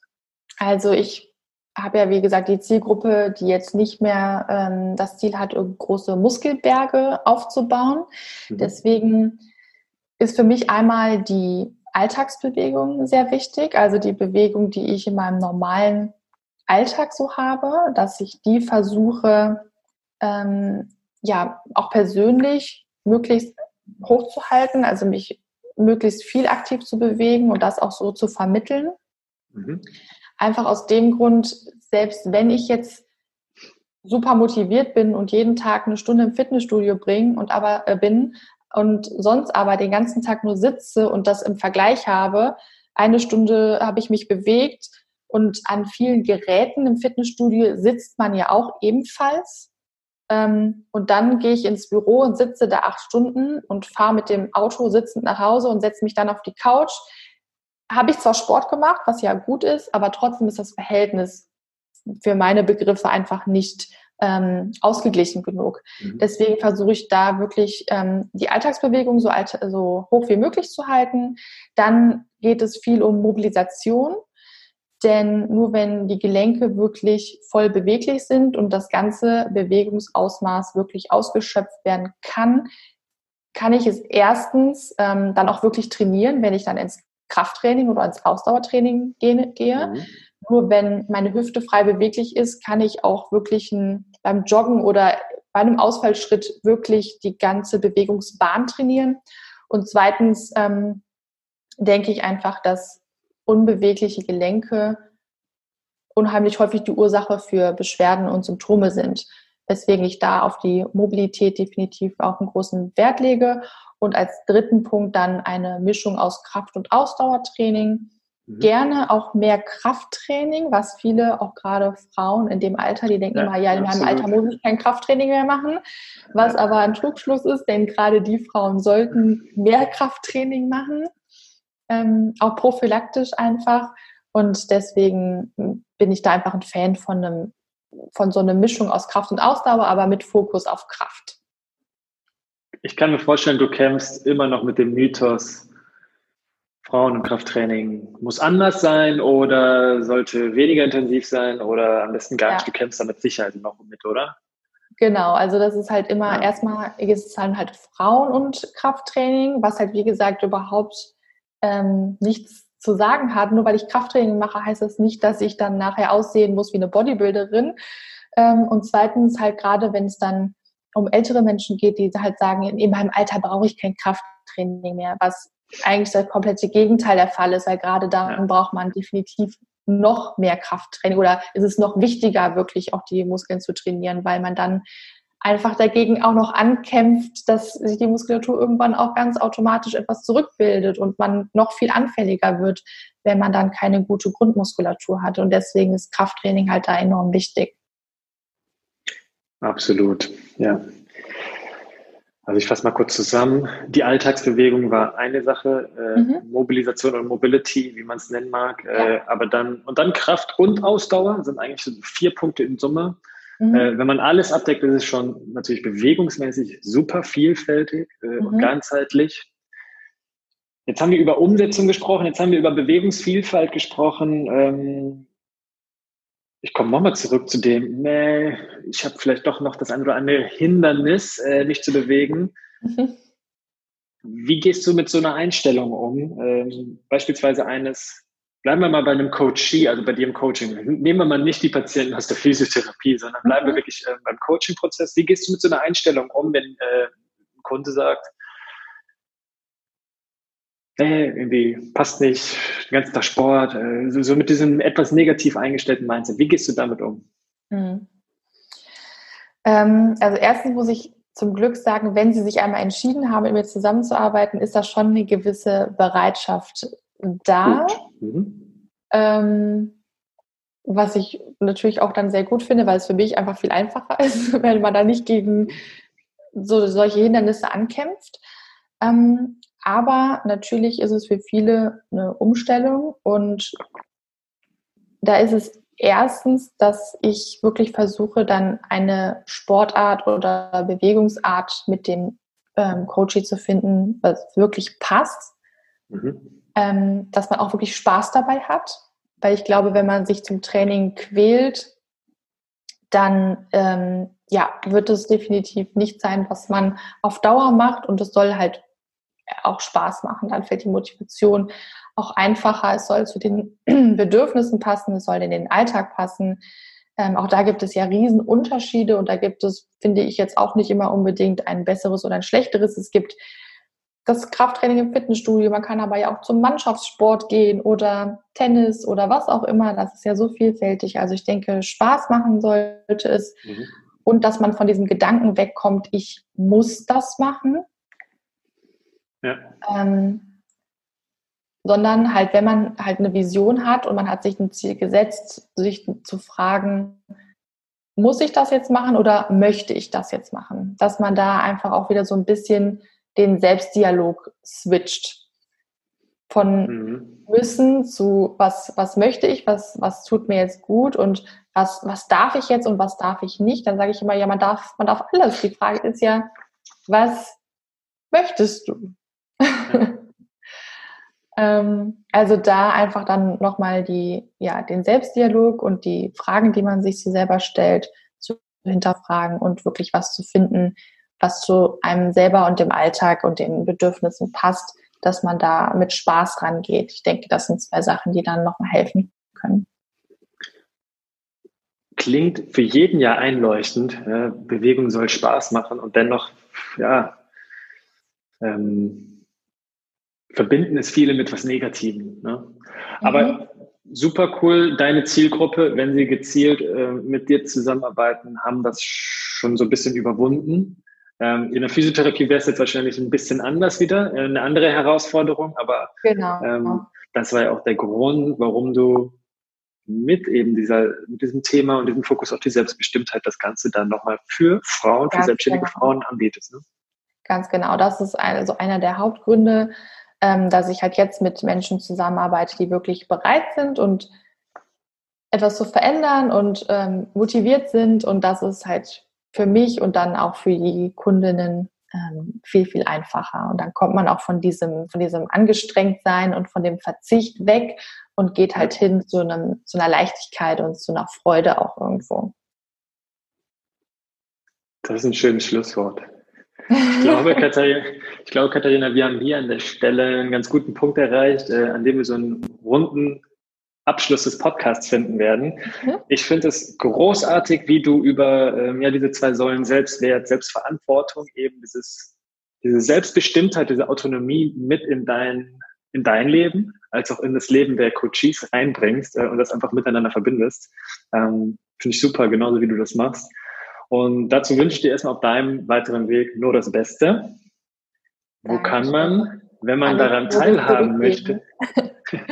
Also ich habe ja, wie gesagt, die Zielgruppe, die jetzt nicht mehr ähm, das Ziel hat, große Muskelberge aufzubauen. Mhm. Deswegen ist für mich einmal die Alltagsbewegung sehr wichtig, also die Bewegung, die ich in meinem normalen Alltag so habe, dass ich die versuche, ähm, ja, auch persönlich möglichst hochzuhalten, also mich möglichst viel aktiv zu bewegen und das auch so zu vermitteln. Mhm. Einfach aus dem Grund, selbst wenn ich jetzt super motiviert bin und jeden Tag eine Stunde im Fitnessstudio bringe und aber äh, bin und sonst aber den ganzen Tag nur sitze und das im Vergleich habe, eine Stunde habe ich mich bewegt und an vielen Geräten im Fitnessstudio sitzt man ja auch ebenfalls. Ähm, und dann gehe ich ins Büro und sitze da acht Stunden und fahre mit dem Auto sitzend nach Hause und setze mich dann auf die Couch, habe ich zwar Sport gemacht, was ja gut ist, aber trotzdem ist das Verhältnis für meine Begriffe einfach nicht ähm, ausgeglichen genug. Mhm. Deswegen versuche ich da wirklich ähm, die Alltagsbewegung so, alt, so hoch wie möglich zu halten. Dann geht es viel um Mobilisation, denn nur wenn die Gelenke wirklich voll beweglich sind und das ganze Bewegungsausmaß wirklich ausgeschöpft werden kann, kann ich es erstens ähm, dann auch wirklich trainieren, wenn ich dann ins Krafttraining oder ins Ausdauertraining gehe. Mhm. Nur wenn meine Hüfte frei beweglich ist, kann ich auch wirklich ein, beim Joggen oder bei einem Ausfallschritt wirklich die ganze Bewegungsbahn trainieren. Und zweitens ähm, denke ich einfach, dass unbewegliche Gelenke unheimlich häufig die Ursache für Beschwerden und Symptome sind. Weswegen ich da auf die Mobilität definitiv auch einen großen Wert lege und als dritten Punkt dann eine Mischung aus Kraft- und Ausdauertraining. Mhm. Gerne auch mehr Krafttraining, was viele, auch gerade Frauen in dem Alter, die denken ja, immer, ja, in meinem Alter muss ich kein Krafttraining mehr machen. Was aber ein Trugschluss ist, denn gerade die Frauen sollten mehr Krafttraining machen, ähm, auch prophylaktisch einfach. Und deswegen bin ich da einfach ein Fan von einem, von so einer Mischung aus Kraft und Ausdauer, aber mit Fokus auf Kraft ich kann mir vorstellen, du kämpfst immer noch mit dem Mythos, Frauen- und Krafttraining muss anders sein oder sollte weniger intensiv sein oder am besten gar nicht. Du kämpfst da mit Sicherheit noch mit, oder? Genau, also das ist halt immer, ja. erstmal ist es halt, halt Frauen- und Krafttraining, was halt wie gesagt überhaupt ähm, nichts zu sagen hat. Nur weil ich Krafttraining mache, heißt das nicht, dass ich dann nachher aussehen muss wie eine Bodybuilderin. Ähm, und zweitens halt gerade, wenn es dann um ältere Menschen geht, die halt sagen, in meinem Alter brauche ich kein Krafttraining mehr, was eigentlich das komplette Gegenteil der Fall ist, weil gerade da ja. braucht man definitiv noch mehr Krafttraining oder ist es noch wichtiger, wirklich auch die Muskeln zu trainieren, weil man dann einfach dagegen auch noch ankämpft, dass sich die Muskulatur irgendwann auch ganz automatisch etwas zurückbildet und man noch viel anfälliger wird, wenn man dann keine gute Grundmuskulatur hat. Und deswegen ist Krafttraining halt da enorm wichtig. Absolut, ja. Also ich fasse mal kurz zusammen. Die Alltagsbewegung war eine Sache, äh, mhm. Mobilisation und Mobility, wie man es nennen mag. Äh, ja. Aber dann und dann Kraft und Ausdauer sind eigentlich so vier Punkte in Summe. Mhm. Äh, wenn man alles abdeckt, ist es schon natürlich bewegungsmäßig super vielfältig äh, mhm. und ganzheitlich. Jetzt haben wir über Umsetzung gesprochen, jetzt haben wir über Bewegungsvielfalt gesprochen. Ähm, ich komme nochmal zurück zu dem, nee, ich habe vielleicht doch noch das eine oder andere Hindernis, äh, mich zu bewegen. Mhm. Wie gehst du mit so einer Einstellung um? Ähm, beispielsweise eines, bleiben wir mal bei einem Coachie, also bei dir im Coaching. Nehmen wir mal nicht die Patienten aus der Physiotherapie, sondern bleiben mhm. wir wirklich äh, beim Coaching-Prozess. Wie gehst du mit so einer Einstellung um, wenn äh, ein Kunde sagt, nee, irgendwie passt nicht, den ganzen Tag Sport, äh, so, so, mit diesem etwas negativ eingestellten Mindset. Wie gehst du damit um? Mhm. Ähm, also erstens muss ich zum Glück sagen, wenn Sie sich einmal entschieden haben, mit mir zusammenzuarbeiten, ist da schon eine gewisse Bereitschaft da. Mhm. Ähm, was ich natürlich auch dann sehr gut finde, weil es für mich einfach viel einfacher ist, wenn man da nicht gegen so solche Hindernisse ankämpft. Ähm, aber natürlich ist es für viele eine Umstellung und da ist es erstens, dass ich wirklich versuche, dann eine Sportart oder Bewegungsart mit dem ähm, Coaching zu finden, was wirklich passt, mhm. Ähm, dass man auch wirklich Spaß dabei hat. weil ich glaube, wenn man sich zum Training quält, dann ähm, ja, wird es definitiv nicht sein, was man auf Dauer macht und es soll halt auch Spaß machen. Dann fällt die Motivation auch einfacher. Es soll zu den Bedürfnissen passen, es soll in den Alltag passen. Ähm, auch da gibt es ja Riesenunterschiede und da gibt es, finde ich, jetzt auch nicht immer unbedingt ein besseres oder ein schlechteres. Es gibt das Krafttraining im Fitnessstudio, man kann aber ja auch zum Mannschaftssport gehen oder Tennis oder was auch immer. Das ist ja so vielfältig. Also ich denke, Spaß machen sollte es mhm. und dass man von diesem Gedanken wegkommt, ich muss das machen. Ja. Ähm, sondern halt, wenn man halt eine Vision hat und man hat sich ein Ziel gesetzt, sich zu fragen, muss ich das jetzt machen oder möchte ich das jetzt machen? Dass man da einfach auch wieder so ein bisschen den Selbstdialog switcht. Von mhm. müssen zu was, was möchte ich, was, was tut mir jetzt gut und was, was darf ich jetzt und was darf ich nicht. Dann sage ich immer, ja, man darf, man darf alles. Die Frage ist ja, was möchtest du? Ja. ähm, also da einfach dann nochmal die, ja, den Selbstdialog und die Fragen, die man sich so selber stellt, zu hinterfragen und wirklich was zu finden, was zu einem selber und dem Alltag und den Bedürfnissen passt, dass man da mit Spaß rangeht. Ich denke, das sind zwei Sachen, die dann nochmal helfen können. Klingt für jeden ja einleuchtend. Bewegung soll Spaß machen und dennoch, ja, ähm, verbinden es viele mit was Negativem. Ne? Aber mhm. super cool, deine Zielgruppe, wenn sie gezielt äh, mit dir zusammenarbeiten, haben das schon so ein bisschen überwunden. Ähm, in der Physiotherapie wäre es jetzt wahrscheinlich ein bisschen anders wieder, äh, eine andere Herausforderung, aber genau. ähm, das war ja auch der Grund, warum du mit eben dieser, mit diesem Thema und diesem Fokus auf die Selbstbestimmtheit das Ganze dann nochmal für Frauen, Ganz für selbstständige genau. Frauen anbietest. Ne? Ganz genau, das ist also einer der Hauptgründe, ähm, dass ich halt jetzt mit Menschen zusammenarbeite, die wirklich bereit sind und etwas zu verändern und ähm, motiviert sind und das ist halt für mich und dann auch für die Kundinnen ähm, viel, viel einfacher. Und dann kommt man auch von diesem, von diesem Angestrengtsein und von dem Verzicht weg und geht halt hin zu, einem, zu einer Leichtigkeit und zu einer Freude auch irgendwo. Das ist ein schönes Schlusswort. Ich glaube, Katharina, ich glaube, Katharina, wir haben hier an der Stelle einen ganz guten Punkt erreicht, äh, an dem wir so einen runden Abschluss des Podcasts finden werden. Mhm. Ich finde es großartig, wie du über ähm, ja, diese zwei Säulen Selbstwert, Selbstverantwortung, eben dieses, diese Selbstbestimmtheit, diese Autonomie mit in dein, in dein Leben, als auch in das Leben der Coaches reinbringst äh, und das einfach miteinander verbindest. Ähm, finde ich super, genauso wie du das machst. Und dazu wünsche ich dir erstmal auf deinem weiteren Weg nur das Beste. Wo Danke. kann man, wenn man daran teilhaben möchte,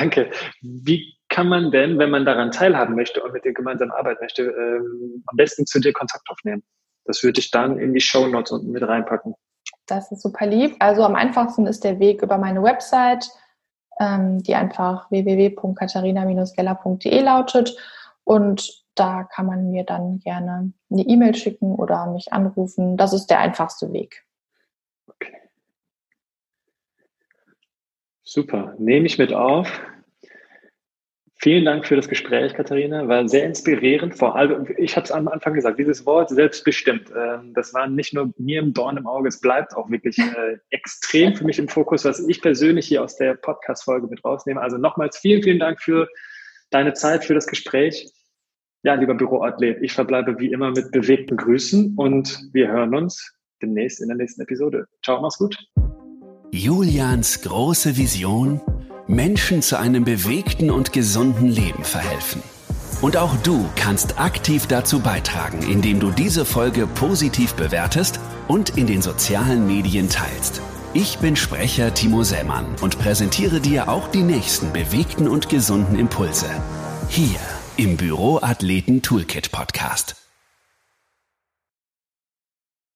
Danke. Wie kann man denn, wenn man daran teilhaben möchte und mit dir gemeinsam arbeiten möchte, ähm, am besten zu dir Kontakt aufnehmen? Das würde ich dann in die Show Notes unten mit reinpacken. Das ist super lieb. Also am einfachsten ist der Weg über meine Website, ähm, die einfach www.katharina-geller.de lautet. Und da kann man mir dann gerne eine E-Mail schicken oder mich anrufen. Das ist der einfachste Weg. Super, nehme ich mit auf. Vielen Dank für das Gespräch, Katharina. War sehr inspirierend. Vor allem, ich habe es am Anfang gesagt, dieses Wort selbstbestimmt, ähm, das war nicht nur mir im Dorn im Auge, es bleibt auch wirklich äh, extrem für mich im Fokus, was ich persönlich hier aus der Podcast-Folge mit rausnehme. Also nochmals vielen, vielen Dank für deine Zeit, für das Gespräch. Ja, lieber Büroathlet, ich verbleibe wie immer mit bewegten Grüßen und wir hören uns demnächst in der nächsten Episode. Ciao, mach's gut. Julians große Vision, Menschen zu einem bewegten und gesunden Leben verhelfen. Und auch du kannst aktiv dazu beitragen, indem du diese Folge positiv bewertest und in den sozialen Medien teilst. Ich bin Sprecher Timo Sämann und präsentiere dir auch die nächsten bewegten und gesunden Impulse. Hier im Büroathleten Toolkit Podcast.